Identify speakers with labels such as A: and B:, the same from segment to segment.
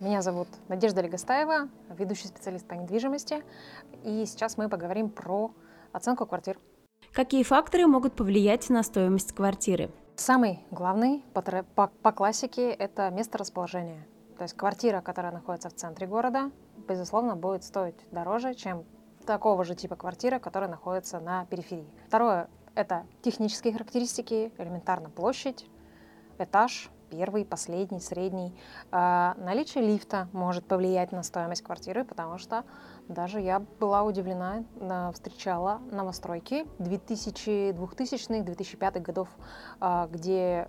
A: Меня зовут Надежда Легостаева, ведущий специалист по недвижимости. И сейчас мы поговорим про оценку квартир.
B: Какие факторы могут повлиять на стоимость квартиры?
A: Самый главный по, по, по классике – это место расположения. То есть квартира, которая находится в центре города, безусловно, будет стоить дороже, чем такого же типа квартира, которая находится на периферии. Второе – это технические характеристики, элементарно площадь, этаж, первый, последний, средний. А, наличие лифта может повлиять на стоимость квартиры, потому что даже я была удивлена, встречала новостройки 2000, 2000-х, 2005 годов, а, где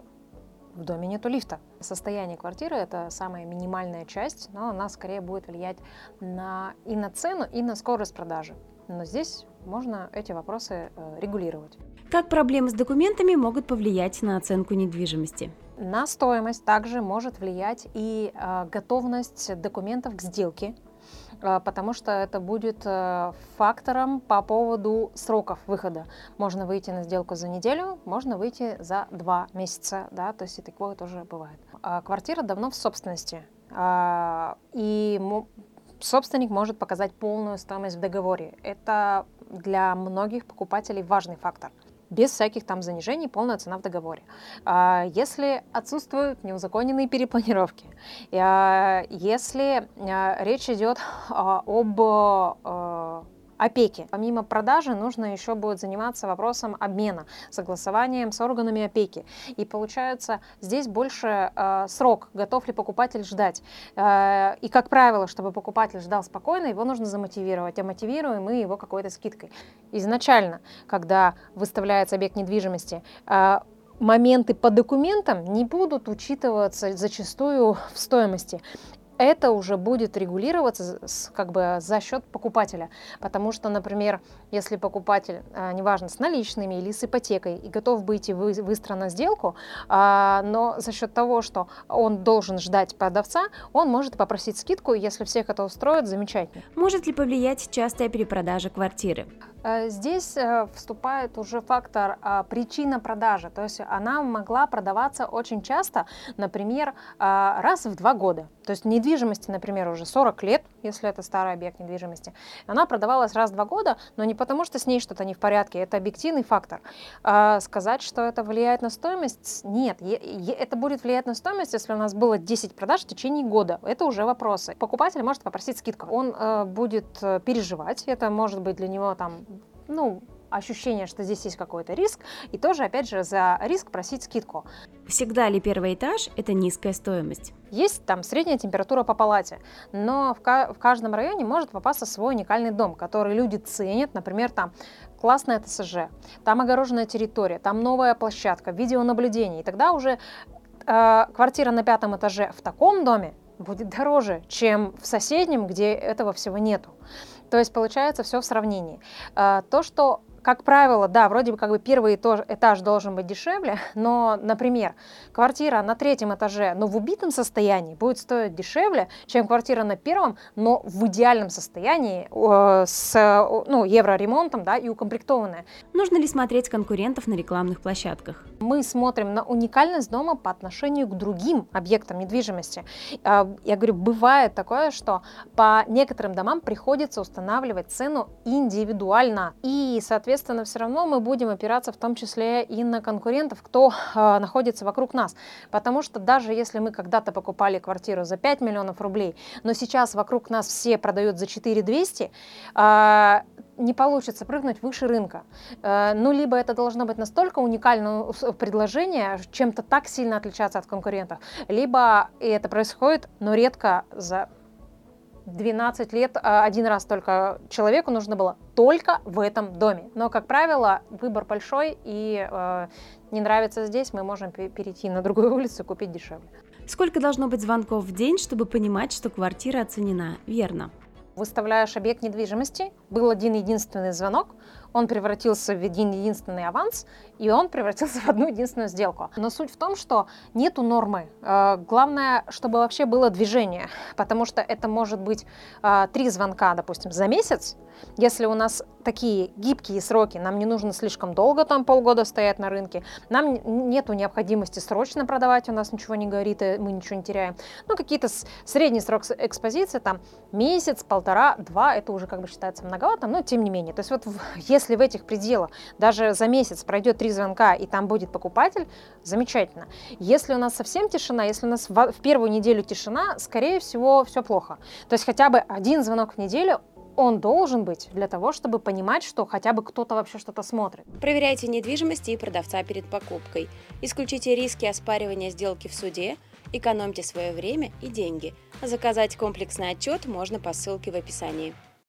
A: в доме нету лифта. Состояние квартиры – это самая минимальная часть, но она скорее будет влиять на, и на цену, и на скорость продажи. Но здесь можно эти вопросы э, регулировать.
B: Как проблемы с документами могут повлиять на оценку недвижимости?
A: На стоимость также может влиять и э, готовность документов к сделке, э, потому что это будет э, фактором по поводу сроков выхода. Можно выйти на сделку за неделю, можно выйти за два месяца, да, то есть и такое тоже бывает. А квартира давно в собственности, э, и собственник может показать полную стоимость в договоре. Это для многих покупателей важный фактор без всяких там занижений, полная цена в договоре. А, если отсутствуют неузаконенные перепланировки, а, если а, речь идет об опеки. Помимо продажи нужно еще будет заниматься вопросом обмена, согласованием с органами опеки. И получается здесь больше э, срок, готов ли покупатель ждать. Э, и как правило, чтобы покупатель ждал спокойно, его нужно замотивировать. А мотивируем мы его какой-то скидкой. Изначально, когда выставляется объект недвижимости, э, моменты по документам не будут учитываться зачастую в стоимости это уже будет регулироваться с, как бы за счет покупателя. Потому что, например, если покупатель, а, неважно, с наличными или с ипотекой, и готов быть вы, выстроена сделку, а, но за счет того, что он должен ждать продавца, он может попросить скидку, если всех это устроит, замечательно.
B: Может ли повлиять частая перепродажа квартиры?
A: Э, здесь э, вступает уже фактор а, причина продажи, то есть она могла продаваться очень часто, например, а, раз в два года. То есть недвижимости, например, уже 40 лет, если это старый объект недвижимости, она продавалась раз в два года, но не потому, что с ней что-то не в порядке, это объективный фактор. А сказать, что это влияет на стоимость, нет. Это будет влиять на стоимость, если у нас было 10 продаж в течение года. Это уже вопросы. Покупатель может попросить скидку. Он э, будет переживать, это может быть для него там ну, ощущение, что здесь есть какой-то риск, и тоже, опять же, за риск просить скидку.
B: Всегда ли первый этаж – это низкая стоимость?
A: Есть там средняя температура по палате, но в, ка- в каждом районе может попасться свой уникальный дом, который люди ценят, например, там классное ТСЖ, там огороженная территория, там новая площадка, видеонаблюдение, и тогда уже э, квартира на пятом этаже в таком доме будет дороже, чем в соседнем, где этого всего нету. То есть получается все в сравнении. А, то, что как правило, да, вроде бы как бы первый этаж, должен быть дешевле, но, например, квартира на третьем этаже, но в убитом состоянии будет стоить дешевле, чем квартира на первом, но в идеальном состоянии э, с ну, евроремонтом да, и укомплектованная.
B: Нужно ли смотреть конкурентов на рекламных площадках?
A: Мы смотрим на уникальность дома по отношению к другим объектам недвижимости. Э, я говорю, бывает такое, что по некоторым домам приходится устанавливать цену индивидуально и, соответственно, соответственно, все равно мы будем опираться в том числе и на конкурентов, кто э, находится вокруг нас. Потому что даже если мы когда-то покупали квартиру за 5 миллионов рублей, но сейчас вокруг нас все продают за 4 200, э, не получится прыгнуть выше рынка. Э, ну, либо это должно быть настолько уникальное предложение, чем-то так сильно отличаться от конкурентов, либо и это происходит, но редко за 12 лет а, один раз только человеку нужно было только в этом доме. Но, как правило, выбор большой, и э, не нравится здесь, мы можем перейти на другую улицу и купить дешевле.
B: Сколько должно быть звонков в день, чтобы понимать, что квартира оценена? Верно.
A: Выставляешь объект недвижимости, был один единственный звонок, он превратился в один единственный аванс, и он превратился в одну единственную сделку. Но суть в том, что нету нормы. Э, главное, чтобы вообще было движение, потому что это может быть э, три звонка, допустим, за месяц. Если у нас такие гибкие сроки, нам не нужно слишком долго, там полгода стоять на рынке, нам нету необходимости срочно продавать, у нас ничего не говорит, и мы ничего не теряем. Ну, какие-то средний срок экспозиции, там месяц, полтора, два, это уже как бы считается многовато, но тем не менее. То есть вот если в этих пределах даже за месяц пройдет три звонка и там будет покупатель, замечательно. Если у нас совсем тишина, если у нас в первую неделю тишина, скорее всего, все плохо. То есть хотя бы один звонок в неделю, он должен быть для того, чтобы понимать, что хотя бы кто-то вообще что-то смотрит.
B: Проверяйте недвижимость и продавца перед покупкой. Исключите риски оспаривания сделки в суде, экономьте свое время и деньги. Заказать комплексный отчет можно по ссылке в описании.